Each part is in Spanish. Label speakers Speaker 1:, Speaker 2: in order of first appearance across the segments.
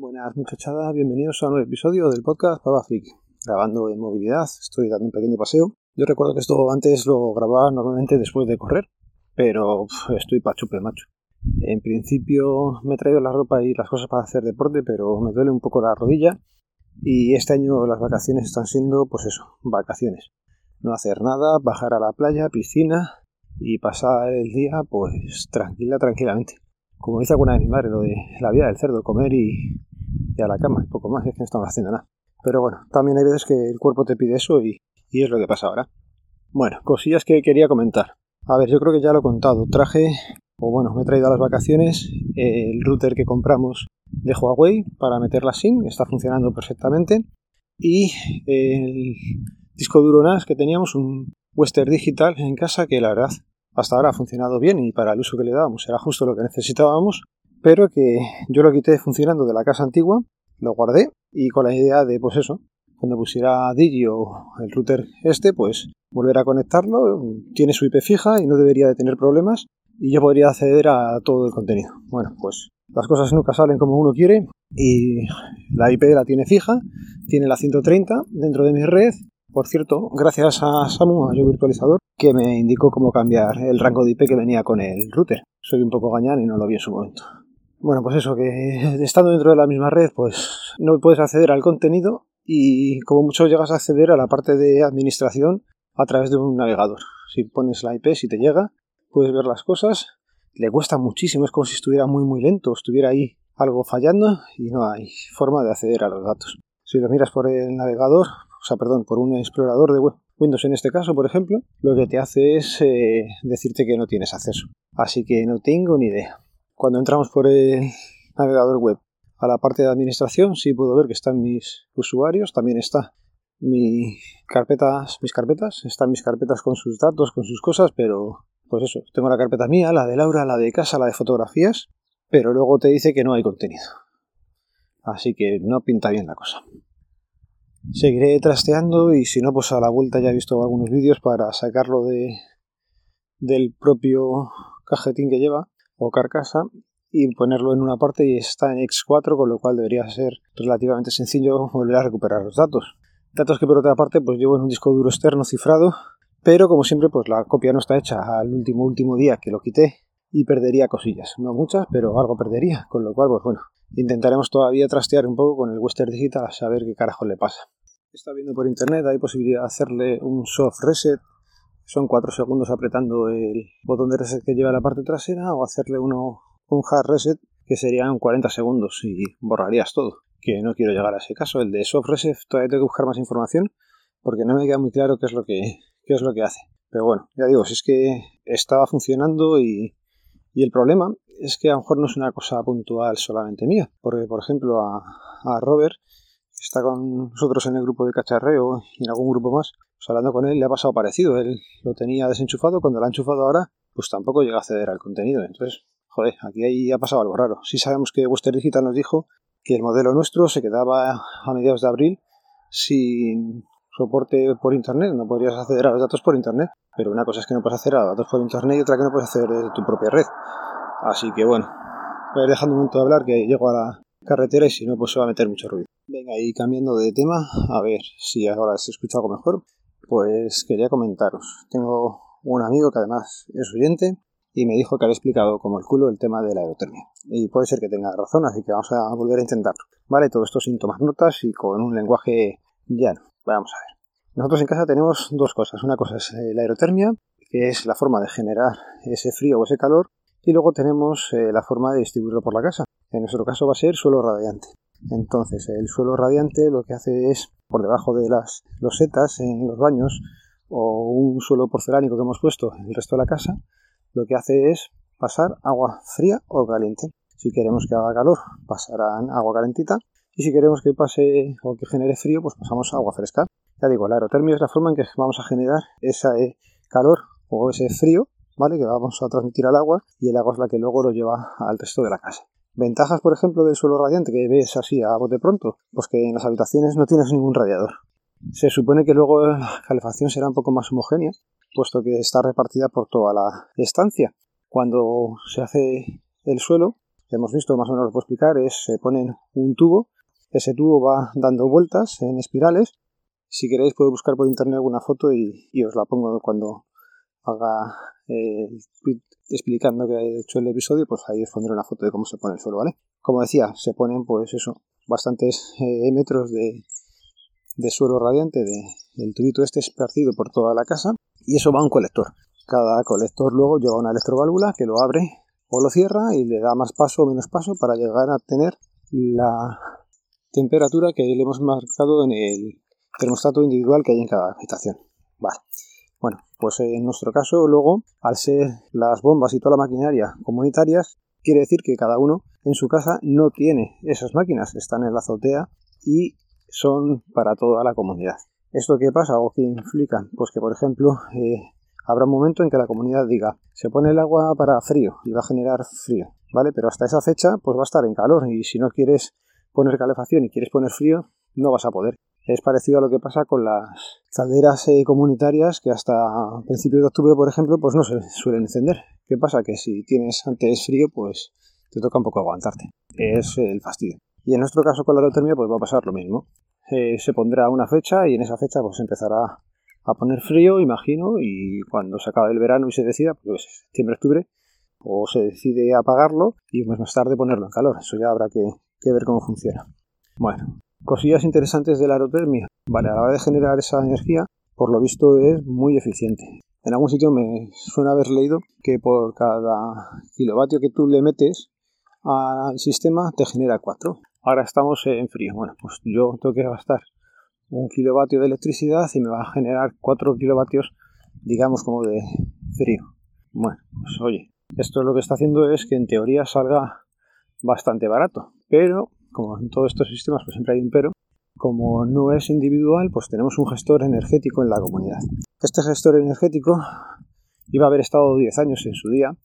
Speaker 1: Buenas muchachada, bienvenidos a un nuevo episodio del podcast Papa Friki. Grabando en movilidad, estoy dando un pequeño paseo. Yo recuerdo que esto antes lo grababa normalmente después de correr, pero estoy pachupe macho. En principio me he traído la ropa y las cosas para hacer deporte, pero me duele un poco la rodilla y este año las vacaciones están siendo, pues eso, vacaciones. No hacer nada, bajar a la playa, piscina y pasar el día, pues tranquila, tranquilamente. Como dice alguna de mi madre, lo de la vida del cerdo, comer y, a la cama, poco más, es que no estamos haciendo nada. Pero bueno, también hay veces que el cuerpo te pide eso y, y es lo que pasa ahora. Bueno, cosillas que quería comentar. A ver, yo creo que ya lo he contado. Traje, o bueno, me he traído a las vacaciones el router que compramos de Huawei para meter la SIM, está funcionando perfectamente. Y el disco duro NAS que teníamos, un Western Digital en casa, que la verdad hasta ahora ha funcionado bien y para el uso que le dábamos era justo lo que necesitábamos, pero que yo lo quité funcionando de la casa antigua, lo guardé y con la idea de, pues eso, cuando pusiera Digi o el router este, pues volver a conectarlo, tiene su IP fija y no debería de tener problemas y yo podría acceder a todo el contenido. Bueno, pues las cosas nunca salen como uno quiere y la IP la tiene fija, tiene la 130 dentro de mi red. Por cierto, gracias a Samu, a yo virtualizador, que me indicó cómo cambiar el rango de IP que venía con el router. Soy un poco gañán y no lo vi en su momento. Bueno, pues eso, que estando dentro de la misma red, pues no puedes acceder al contenido y como mucho llegas a acceder a la parte de administración a través de un navegador. Si pones la IP, si te llega, puedes ver las cosas. Le cuesta muchísimo, es como si estuviera muy muy lento, estuviera ahí algo fallando y no hay forma de acceder a los datos. Si lo miras por el navegador, o sea, perdón, por un explorador de Windows en este caso, por ejemplo, lo que te hace es eh, decirte que no tienes acceso. Así que no tengo ni idea. Cuando entramos por el navegador web a la parte de administración, sí puedo ver que están mis usuarios, también está mi carpetas, mis carpetas, están mis carpetas con sus datos, con sus cosas, pero pues eso, tengo la carpeta mía, la de Laura, la de casa, la de fotografías, pero luego te dice que no hay contenido. Así que no pinta bien la cosa. Seguiré trasteando y si no, pues a la vuelta ya he visto algunos vídeos para sacarlo de del propio cajetín que lleva o carcasa y ponerlo en una parte y está en X4, con lo cual debería ser relativamente sencillo volver a recuperar los datos. Datos que por otra parte pues llevo en un disco duro externo cifrado pero como siempre, pues la copia no está hecha al último último día que lo quité y perdería cosillas. No muchas, pero algo perdería. Con lo cual, pues bueno, intentaremos todavía trastear un poco con el Western Digital a saber qué carajo le pasa. Está viendo por internet, hay posibilidad de hacerle un soft reset. Son 4 segundos apretando el botón de reset que lleva la parte trasera o hacerle uno, un hard reset que serían 40 segundos y borrarías todo. Que no quiero llegar a ese caso. El de soft reset todavía tengo que buscar más información porque no me queda muy claro qué es lo que, qué es lo que hace. Pero bueno, ya digo, si es que estaba funcionando y, el problema es que a lo mejor no es una cosa puntual solamente mía. Porque, por ejemplo, a, a Robert, está con nosotros en el grupo de cacharreo y en algún grupo más, pues hablando con él le ha pasado parecido. Él lo tenía desenchufado, cuando lo ha enchufado ahora, pues tampoco llega a acceder al contenido. Entonces, joder, aquí ahí ha pasado algo raro. Sí sabemos que Western Digital nos dijo que el modelo nuestro se quedaba a mediados de abril sin soporte por internet, no podrías acceder a los datos por internet, pero una cosa es que no puedes acceder a los datos por internet y otra que no puedes acceder de tu propia red. Así que bueno, voy a ir dejando un momento de hablar que llego a la carretera y si no, pues se va a meter mucho ruido. Venga, y cambiando de tema, a ver si ahora se escucha algo mejor, pues quería comentaros. Tengo un amigo que además es oyente y me dijo que había explicado como el culo el tema de la aerotermia. Y puede ser que tenga razón, así que vamos a volver a intentarlo. Vale, todo esto sin tomar notas y con un lenguaje llano. Vamos a ver. Nosotros en casa tenemos dos cosas. Una cosa es eh, la aerotermia, que es la forma de generar ese frío o ese calor, y luego tenemos eh, la forma de distribuirlo por la casa. En nuestro caso va a ser suelo radiante. Entonces, el suelo radiante lo que hace es, por debajo de las losetas en los baños o un suelo porcelánico que hemos puesto en el resto de la casa, lo que hace es pasar agua fría o caliente. Si queremos que haga calor, pasarán agua calentita. Y si queremos que pase o que genere frío, pues pasamos agua fresca. Ya digo, la aerotermia es la forma en que vamos a generar ese calor o ese frío, ¿vale? Que vamos a transmitir al agua y el agua es la que luego lo lleva al resto de la casa. Ventajas, por ejemplo, del suelo radiante que ves así a bote pronto, pues que en las habitaciones no tienes ningún radiador. Se supone que luego la calefacción será un poco más homogénea, puesto que está repartida por toda la estancia. Cuando se hace el suelo, hemos visto, más o menos lo puedo explicar, es se ponen un tubo, ese tubo va dando vueltas en espirales. Si queréis puedo buscar por internet alguna foto y, os la pongo cuando haga eh, el tweet explicando que he hecho el episodio, pues ahí os pondré una foto de cómo se pone el suelo, ¿vale? Como decía, se ponen pues eso, bastantes eh, metros de, de suelo radiante de, del tubito este esparcido por toda la casa y eso va a un colector. Cada colector luego lleva una electroválvula que lo abre o lo cierra y le da más paso o menos paso para llegar a tener la temperatura que le hemos marcado en el termostato individual que hay en cada habitación. Vale. Bueno, pues en nuestro caso luego, al ser las bombas y toda la maquinaria comunitarias, quiere decir que cada uno en su casa no tiene esas máquinas, están en la azotea y son para toda la comunidad. ¿Esto qué pasa o qué implica? Pues que, por ejemplo, eh, habrá un momento en que la comunidad diga, se pone el agua para frío y va a generar frío, ¿vale? Pero hasta esa fecha, pues va a estar en calor y si no quieres poner calefacción y quieres poner frío, no vas a poder. Es parecido a lo que pasa con las calderas eh, comunitarias que hasta principios de octubre, por ejemplo, pues no se suelen encender. ¿Qué pasa? Que si tienes antes frío, pues te toca un poco aguantarte. Es el fastidio. Y en nuestro caso con la aerotermia, pues va a pasar lo mismo. Eh, se pondrá una fecha y en esa fecha pues empezará a poner frío, imagino, y cuando se acabe el verano y se decida, pues septiembre, octubre, o se decide apagarlo y pues más tarde ponerlo en calor. Eso ya habrá que, que ver cómo funciona. Bueno, cosillas interesantes de la aerotermia. Vale, a la hora de generar esa energía, por lo visto es muy eficiente. En algún sitio me suena haber leído que por cada kilovatio que tú le metes al sistema te genera 4. Ahora estamos en frío. Bueno, pues yo tengo que gastar un kilovatio de electricidad y me va a generar 4 kilovatios, digamos, como de frío. Bueno, pues oye, esto lo que está haciendo es que en teoría salga bastante barato, pero como en todos estos sistemas, pues siempre hay un pero. Como no es individual, pues tenemos un gestor energético en la comunidad. Este gestor energético iba a haber estado 10 años en su día.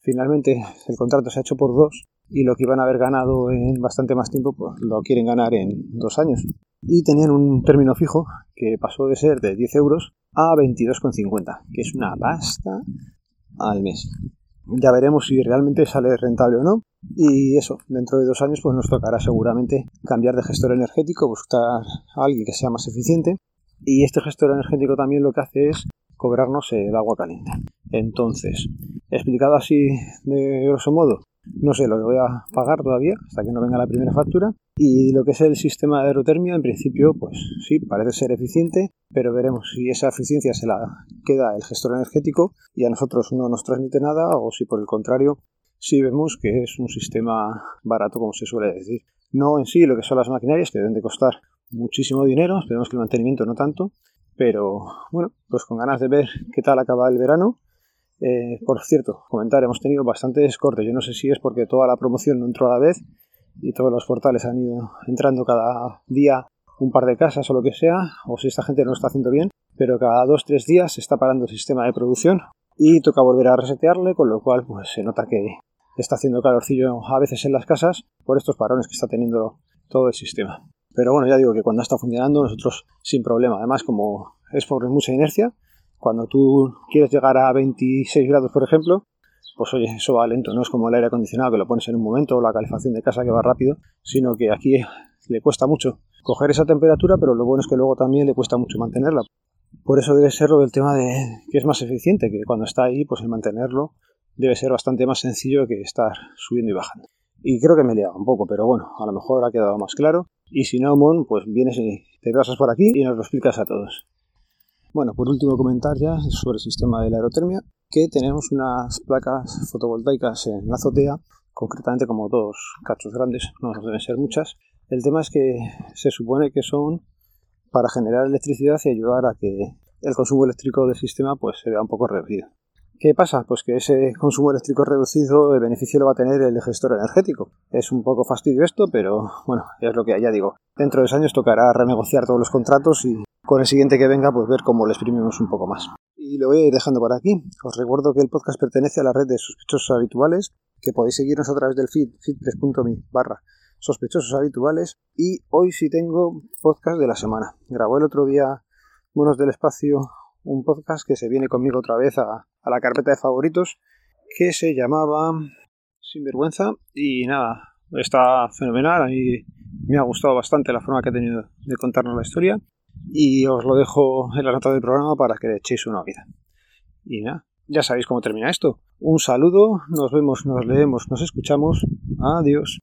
Speaker 1: Finalmente el contrato se ha hecho por dos y lo que iban a haber ganado en bastante más tiempo, pues lo quieren ganar en dos años. Y tenían un término fijo que pasó de ser de 10 euros a 22,50, que es una pasta al mes. Ya veremos si realmente sale rentable o no. Y eso, dentro de dos años pues nos tocará seguramente cambiar de gestor energético, buscar a alguien que sea más eficiente. Y este gestor energético también lo que hace es cobrarnos el agua caliente. Entonces, explicado así de grosso modo, no sé lo que voy a pagar todavía hasta que no venga la primera factura. Y lo que es el sistema de aerotermia, en principio, pues sí, parece ser eficiente, pero veremos si esa eficiencia se la queda el gestor energético y a nosotros no nos transmite nada o si por el contrario, sí vemos que es un sistema barato, como se suele decir. No en sí lo que son las maquinarias, que deben de costar muchísimo dinero, esperemos que el mantenimiento no tanto, pero bueno, pues con ganas de ver qué tal acaba el verano eh, por cierto, comentar, hemos tenido bastantes cortes. Yo no sé si es porque toda la promoción no entró a la vez y todos los portales han ido entrando cada día un par de casas o lo que sea, o si esta gente no lo está haciendo bien, pero cada dos tres días se está parando el sistema de producción y toca volver a resetearle, con lo cual pues se nota que está haciendo calorcillo a veces en las casas por estos parones que está teniendo todo el sistema. Pero bueno, ya digo que cuando está funcionando nosotros sin problema. Además, como es por mucha inercia, cuando tú quieres llegar a 26 grados, por ejemplo, pues oye, eso va lento, no es como el aire acondicionado que lo pones en un momento o la calefacción de casa que va rápido, sino que aquí le cuesta mucho coger esa temperatura, pero lo bueno es que luego también le cuesta mucho mantenerla. Por eso debe ser lo del tema de que es más eficiente, que cuando está ahí, pues el mantenerlo debe ser bastante más sencillo que estar subiendo y bajando. Y creo que me he liado un poco, pero bueno, a lo mejor ha quedado más claro. Y si no, Mon, pues vienes y te pasas por aquí y nos lo explicas a todos. Bueno, por último comentar ya sobre el sistema de la aerotermia, que tenemos unas placas fotovoltaicas en la azotea, concretamente como dos cachos grandes, no deben ser muchas. El tema es que se supone que son para generar electricidad y ayudar a que el consumo eléctrico del sistema pues se vea un poco reducido. ¿Qué pasa? Pues que ese consumo eléctrico reducido, el beneficio lo va a tener el gestor energético. Es un poco fastidio esto, pero bueno, es lo que ya digo. Dentro de dos años tocará renegociar todos los contratos y con el siguiente que venga, pues ver cómo le exprimimos un poco más. Y lo voy dejando por aquí. Os recuerdo que el podcast pertenece a la red de sospechosos habituales, que podéis seguirnos a través del feed, feed3.me barra sospechosos habituales. Y hoy sí tengo podcast de la semana. Grabó el otro día Monos del Espacio un podcast que se viene conmigo otra vez a, a la carpeta de favoritos, que se llamaba sin vergüenza y nada, está fenomenal. A mí me ha gustado bastante la forma que ha tenido de contarnos la historia y os lo dejo en la nota del programa para que le echéis una vida. Y nada, ya sabéis cómo termina esto. Un saludo, nos vemos, nos leemos, nos escuchamos. Adiós.